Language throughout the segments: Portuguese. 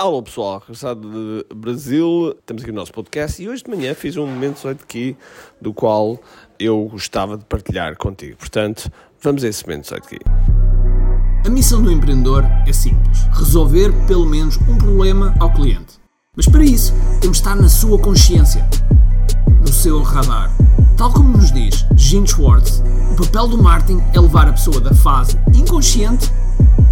Alô pessoal, regressado de Brasil, estamos aqui no nosso podcast e hoje de manhã fiz um momento 18 aqui do qual eu gostava de partilhar contigo. Portanto, vamos a esse momento 18 aqui. A missão do empreendedor é simples: resolver pelo menos um problema ao cliente. Mas para isso, temos de estar na sua consciência, no seu radar. Tal como nos diz Gene Schwartz, o papel do marketing é levar a pessoa da fase inconsciente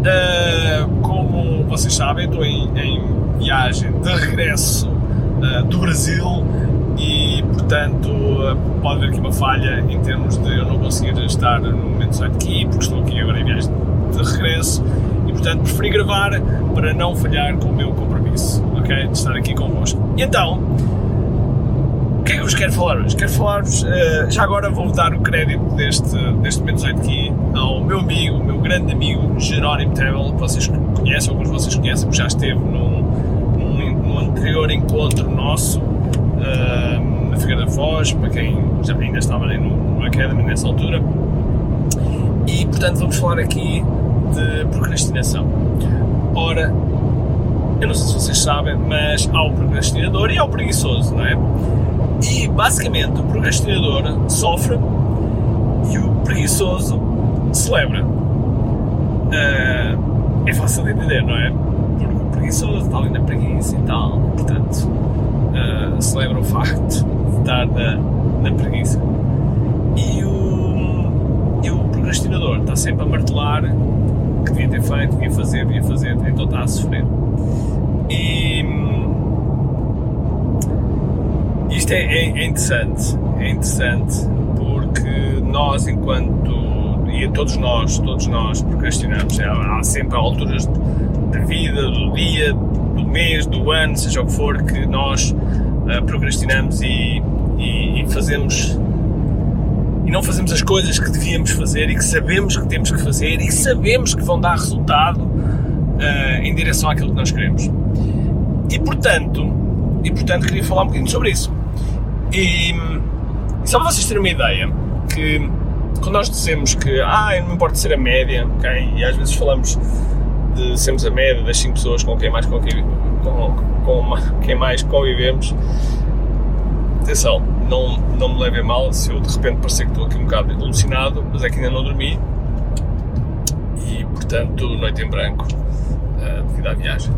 uh, como vocês sabem, estou em, em viagem de regresso uh, do Brasil e, portanto, uh, pode haver aqui uma falha em termos de eu não conseguir estar no momento certo aqui, porque estou aqui agora em viagem de regresso e, portanto, preferi gravar para não falhar com o meu compromisso, ok? De estar aqui convosco. E então, que é que eu vos quero falar hoje? Quero falar-vos, uh, já agora vou dar o crédito deste, deste momento 18 aqui ao meu amigo, meu grande amigo Jerónimo Tebel, que vocês conhecem, alguns de vocês conhecem, porque já esteve num, num anterior encontro nosso uh, na Figueira da Foz, para quem já ainda estava ali no, no Academy nessa altura. E portanto vamos falar aqui de procrastinação. Ora, eu não sei se vocês sabem, mas há o procrastinador e há o preguiçoso, não é? E basicamente o procrastinador sofre e o preguiçoso celebra. Uh, é fácil de entender, não é? preguiçoso, está ali na preguiça e tal, portanto, uh, celebra o facto de estar na, na preguiça. E o, e o procrastinador está sempre a martelar que devia ter feito, devia fazer, devia fazer, então está a sofrer. E isto é, é, é interessante, é interessante porque nós, enquanto e todos nós, todos nós procrastinamos. Há, há sempre alturas da vida, do dia, do mês, do ano, seja o que for, que nós uh, procrastinamos e, e, e, fazemos e não fazemos as coisas que devíamos fazer e que sabemos que temos que fazer e sabemos que vão dar resultado uh, em direção àquilo que nós queremos. E portanto, e portanto queria falar um bocadinho sobre isso. E, só para vocês terem uma ideia, que quando nós dizemos que ah, não me importa ser a média, okay? e às vezes falamos de sermos a média das 5 pessoas com quem mais, com quem, com, com quem mais convivemos, atenção, não, não me levem mal se eu de repente parecer que estou aqui um bocado alucinado, mas é que ainda não dormi e portanto noite em branco uh, devido à viagem.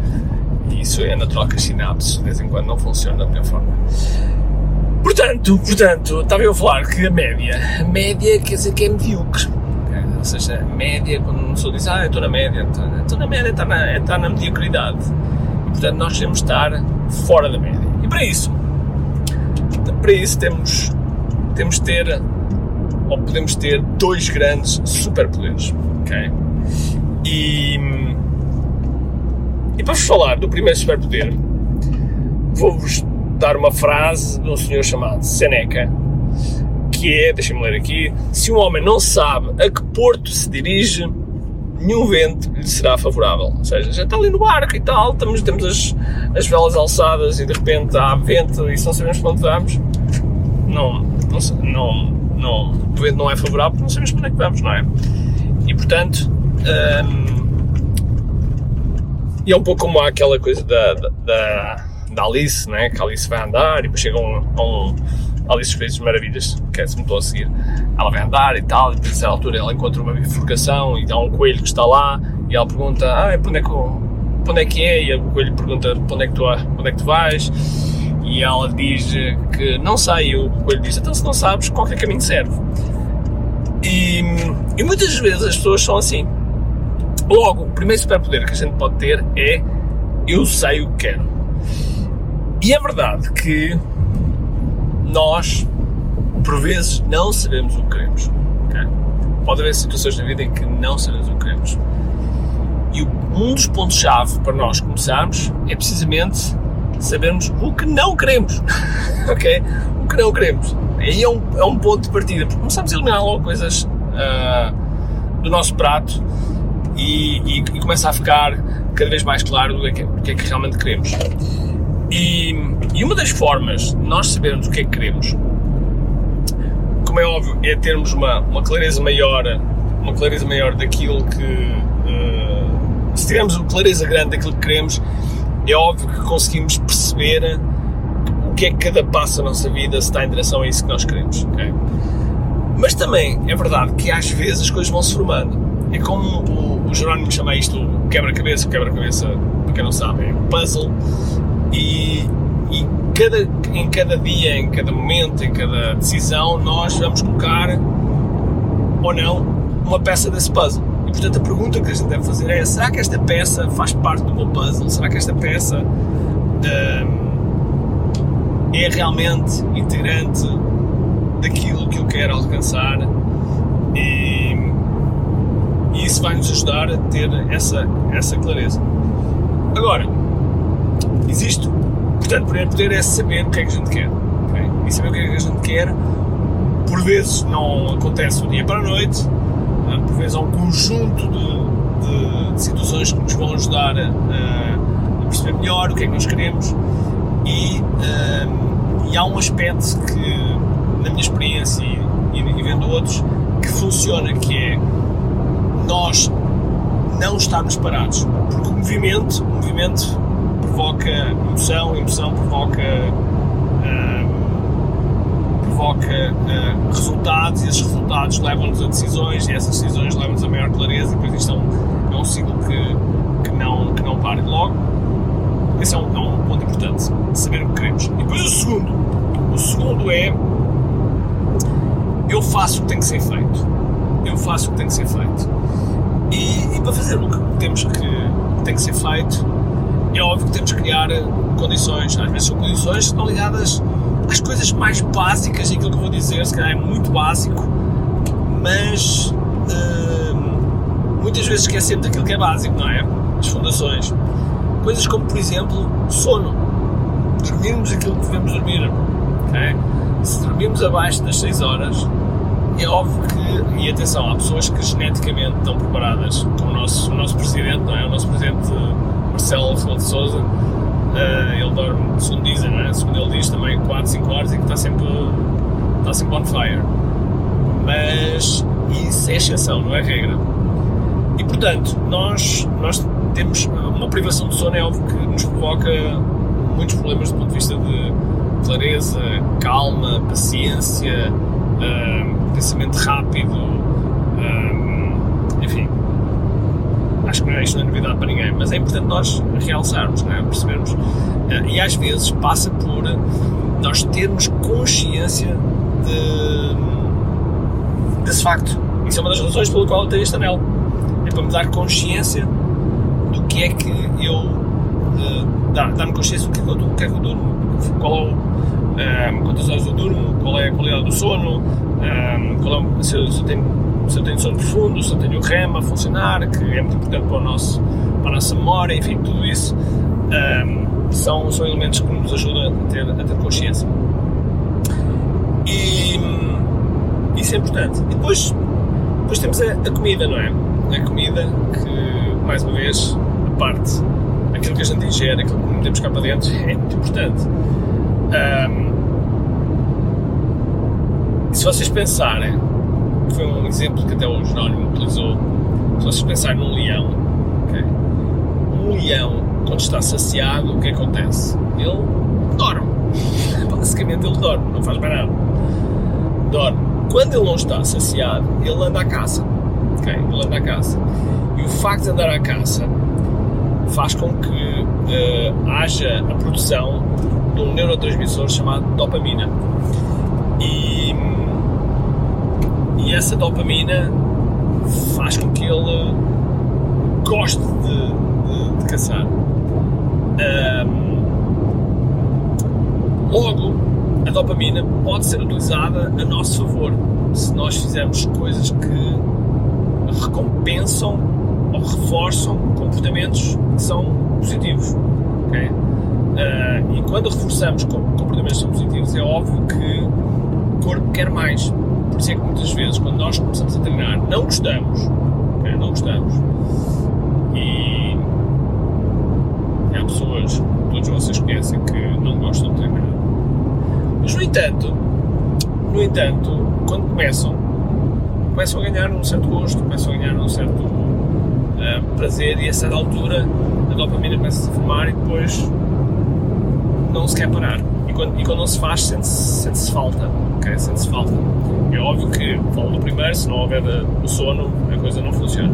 E isso é que as sinapses de vez em quando não funcionam da melhor forma. Portanto, portanto, estava eu a falar que a média, a média quer dizer que é medíocre. Ou seja, a média, quando uma pessoa diz, ah, eu estou na média, estou na média, está na, está na mediocridade. E, portanto, nós devemos estar fora da média. E para isso, para isso temos, temos de ter, ou podemos ter, dois grandes superpoderes. ok? E, e para vos falar do primeiro superpoder, vou-vos dar uma frase de um senhor chamado Seneca, que é, deixem-me ler aqui, se um homem não sabe a que porto se dirige, nenhum vento lhe será favorável. Ou seja, já está ali no barco e tal, estamos, temos as, as velas alçadas e de repente há vento e se não sabemos para onde vamos, não, não, não, não, o vento não é favorável porque não sabemos para onde é que vamos, não é? E portanto, hum, e é um pouco como aquela coisa da, da da Alice, né? que a Alice vai andar e depois chega um, um Alice Fez Maravilhas, que é se me estou a seguir. Ela vai andar e tal, e depois a certa altura ela encontra uma bifurcação e há um coelho que está lá e ela pergunta: Ah, onde é que, onde é, que é? E o coelho pergunta: onde é que tu, onde é que tu vais? E ela diz que não sei. E o coelho diz: Então, se não sabes, qualquer caminho serve. E, e muitas vezes as pessoas são assim. Logo, o primeiro superpoder que a gente pode ter é eu sei o que quero. E é verdade que nós, por vezes, não sabemos o que queremos. Okay? Pode haver situações na vida em que não sabemos o que queremos. E um dos pontos-chave para nós começarmos é precisamente sabermos o que não queremos, ok? O que não queremos. Aí é um, é um ponto de partida, porque começamos a eliminar logo coisas uh, do nosso prato e, e, e, começa a ficar cada vez mais claro o que, é, o que, é que realmente queremos. E, e, uma das formas de nós sabermos o que é que queremos, como é óbvio, é termos uma, uma clareza maior, uma clareza maior daquilo que uh, se tivermos uma clareza grande daquilo que queremos, é óbvio que conseguimos perceber o que é que cada passo da nossa vida está em direção a isso que nós queremos. Okay? Mas também é verdade que às vezes as coisas vão se formando. É como o, o Jerónimo chama isto quebra-cabeça, quebra-cabeça, para quem não sabe, é puzzle. E, e cada, em cada dia, em cada momento, em cada decisão, nós vamos colocar ou não uma peça desse puzzle. E portanto a pergunta que a gente deve fazer é: será que esta peça faz parte do meu puzzle? Será que esta peça hum, é realmente integrante daquilo que eu quero alcançar e, e isso vai nos ajudar a ter essa, essa clareza. Agora, existe, portanto, primeiro poder é saber o que é que a gente quer. Okay? E saber o que é que a gente quer, por vezes não acontece do dia para a noite, ah, por vezes há um conjunto de, de, de situações que nos vão ajudar a, a, perceber melhor o que é que nós queremos e, um, ah, e há um aspecto que na minha experiência e, e, e vendo outros, que funciona, que é nós não estarmos parados. Porque o movimento, o movimento provoca emoção, emoção provoca, uh, provoca uh, resultados e esses resultados levam-nos a decisões e essas decisões levam-nos a maior clareza e depois isto é um, é um ciclo que, que, não, que não para logo. Esse é um, é um ponto importante, saber o que queremos. E depois o segundo, o segundo é eu faço o que tem que ser feito. Eu faço o que tem que ser feito. E, e para fazer o que temos que, que tem que ser feito, é óbvio que temos que criar condições. Às vezes são condições que estão ligadas às coisas mais básicas, e aquilo que eu vou dizer, se calhar é muito básico, mas uh, muitas vezes esquecemos daquilo que é básico, não é? As fundações. Coisas como, por exemplo, sono. Dormirmos aquilo que devemos dormir. Okay? Se dormirmos abaixo das 6 horas, é óbvio que, e atenção, há pessoas que geneticamente estão preparadas, como o nosso, o nosso presidente, não é? O nosso presidente Marcelo Rebelo de Souza, uh, ele dorme, segundo dizem, não é? Segundo ele diz também 4, 5 horas e que está sempre, está sempre on fire. Mas isso é exceção, não é regra. E portanto, nós, nós temos uma privação de sono, é óbvio que nos provoca muitos problemas do ponto de vista de clareza, calma, paciência, uh, pensamento rápido, uh, enfim. Acho que é isto não é novidade para ninguém, mas é importante nós realçarmos, não é? percebermos. Uh, e às vezes passa por nós termos consciência de, desse facto. Isso é uma das razões pela qual eu tenho este anel. É para me dar consciência do que é que eu. Uh, dar-me consciência do que é que eu, do que é que eu durmo, qual é o, quantas horas eu durmo, qual é a qualidade do sono, qual é, se, eu, se, eu tenho, eu tenho sono profundo, eu tenho o REM a funcionar, que é muito importante para, o nosso, para a nossa memória, enfim, tudo isso um, são, são elementos que nos ajudam a ter, a ter consciência. E isso é importante. E depois, depois temos a, a comida, não é? A comida que, mais uma vez, a parte aquilo que a gente ingere, aquilo que metemos cá para dentro, é muito importante. Um, se vocês pensarem, foi um exemplo que até o Jerónimo utilizou, se vocês pensarem num leão, okay? um leão, quando está saciado, o que acontece? Ele dorme. Basicamente ele dorme, não faz mais nada. Dorme. Quando ele não está saciado, ele anda à caça. Okay? Ele anda à caça. E o facto de andar à caça faz com que uh, haja a produção de um neurotransmissor chamado dopamina. E, e essa dopamina faz com que ele goste de, de, de caçar. Um, logo, a dopamina pode ser utilizada a nosso favor se nós fizermos coisas que recompensam ou reforçam comportamentos que são positivos. Okay? Uh, e quando reforçamos comportamentos positivos, é óbvio que o corpo quer mais. Por isso é que muitas vezes, quando nós começamos a treinar, não gostamos. Okay? Não gostamos. E há pessoas, todos vocês conhecem, que não gostam de treinar. Mas, no entanto, no entanto, quando começam, começam a ganhar um certo gosto, começam a ganhar um certo uh, prazer e a certa altura a dopamina começa a se formar e depois não se quer parar. E quando, e quando não se faz, sente-se sente falta. Okay? Sente-se falta. É óbvio que, falo no primeiro, se não houver o sono, a coisa não funciona.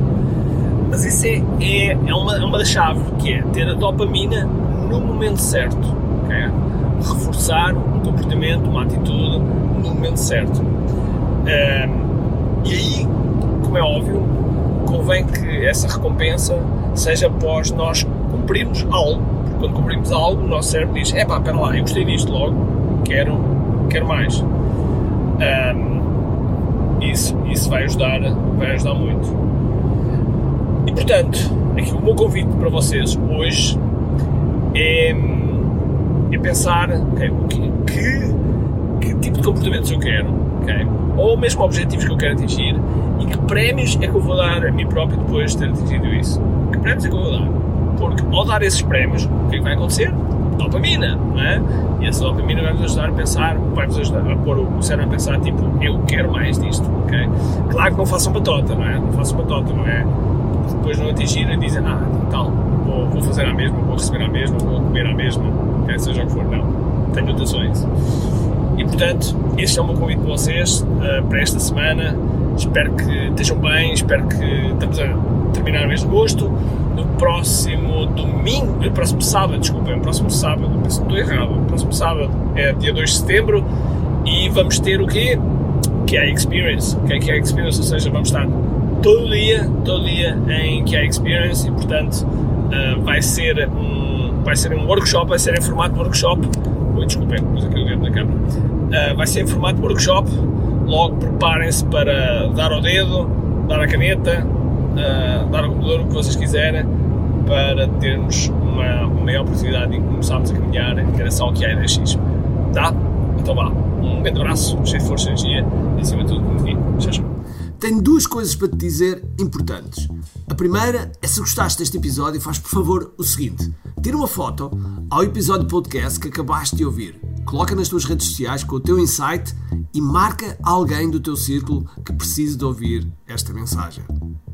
Mas isso é, é, é, uma, é uma das chaves, que é ter a dopamina no momento certo. Okay? Reforçar um comportamento, uma atitude no momento certo. Um, e aí, como é óbvio, convém que essa recompensa seja após nós cumprirmos algo. Quando cumprimos algo, o nosso cérebro diz: é pá, espera lá, eu gostei disto logo, quero, quero mais. Um, isso, isso vai ajudar, vai ajudar muito. E portanto, aqui o meu convite para vocês hoje é, é pensar okay, que, que, que tipo de comportamentos eu quero, okay? ou mesmo objetivos que eu quero atingir e que prémios é que eu vou dar a mim próprio depois de ter atingido isso. Que prémios é que eu vou dar? Porque ao dar esses prémios, o que é que vai acontecer? Dopamina, não é? E essa dopamina vai nos ajudar a pensar, vai nos ajudar a pôr o cérebro a pensar, tipo, eu quero mais disto, ok? Claro que não façam batota, não é? Não façam batota, não é? Depois não atingirem, dizem, ah, tal, vou, vou fazer a mesma, vou receber a mesma, vou comer a mesma, okay? seja o que for, não. Tenho notações. E portanto, este é o meu convite para vocês uh, para esta semana. Espero que estejam bem, espero que estamos a terminar o mês de agosto. No próximo domingo, no próximo sábado, desculpem, no próximo sábado, penso que estou errado, no próximo sábado é dia 2 de setembro e vamos ter o quê? Que é a Experience. O que é que é a Experience? Ou seja, vamos estar todo dia, todo dia em que é a Experience e portanto uh, vai ser um, vai ser um workshop, vai ser em formato workshop Oi, desculpem, pus aqui o dedo na câmera. Uh, vai ser em formato workshop. Logo preparem-se para dar ao dedo, dar a caneta, uh, dar o que vocês quiserem, para termos uma, maior oportunidade de começarmos a caminhar em direção ao que é 10x. Tá? Então vá. Um grande abraço, cheio de força e energia e acima de tudo, confio. Tchau, tchau. Tenho duas coisas para te dizer importantes. A primeira é se gostaste deste episódio, faz por favor o seguinte: tira uma foto ao episódio podcast que acabaste de ouvir, coloca nas tuas redes sociais com o teu insight e marca alguém do teu círculo que precise de ouvir esta mensagem.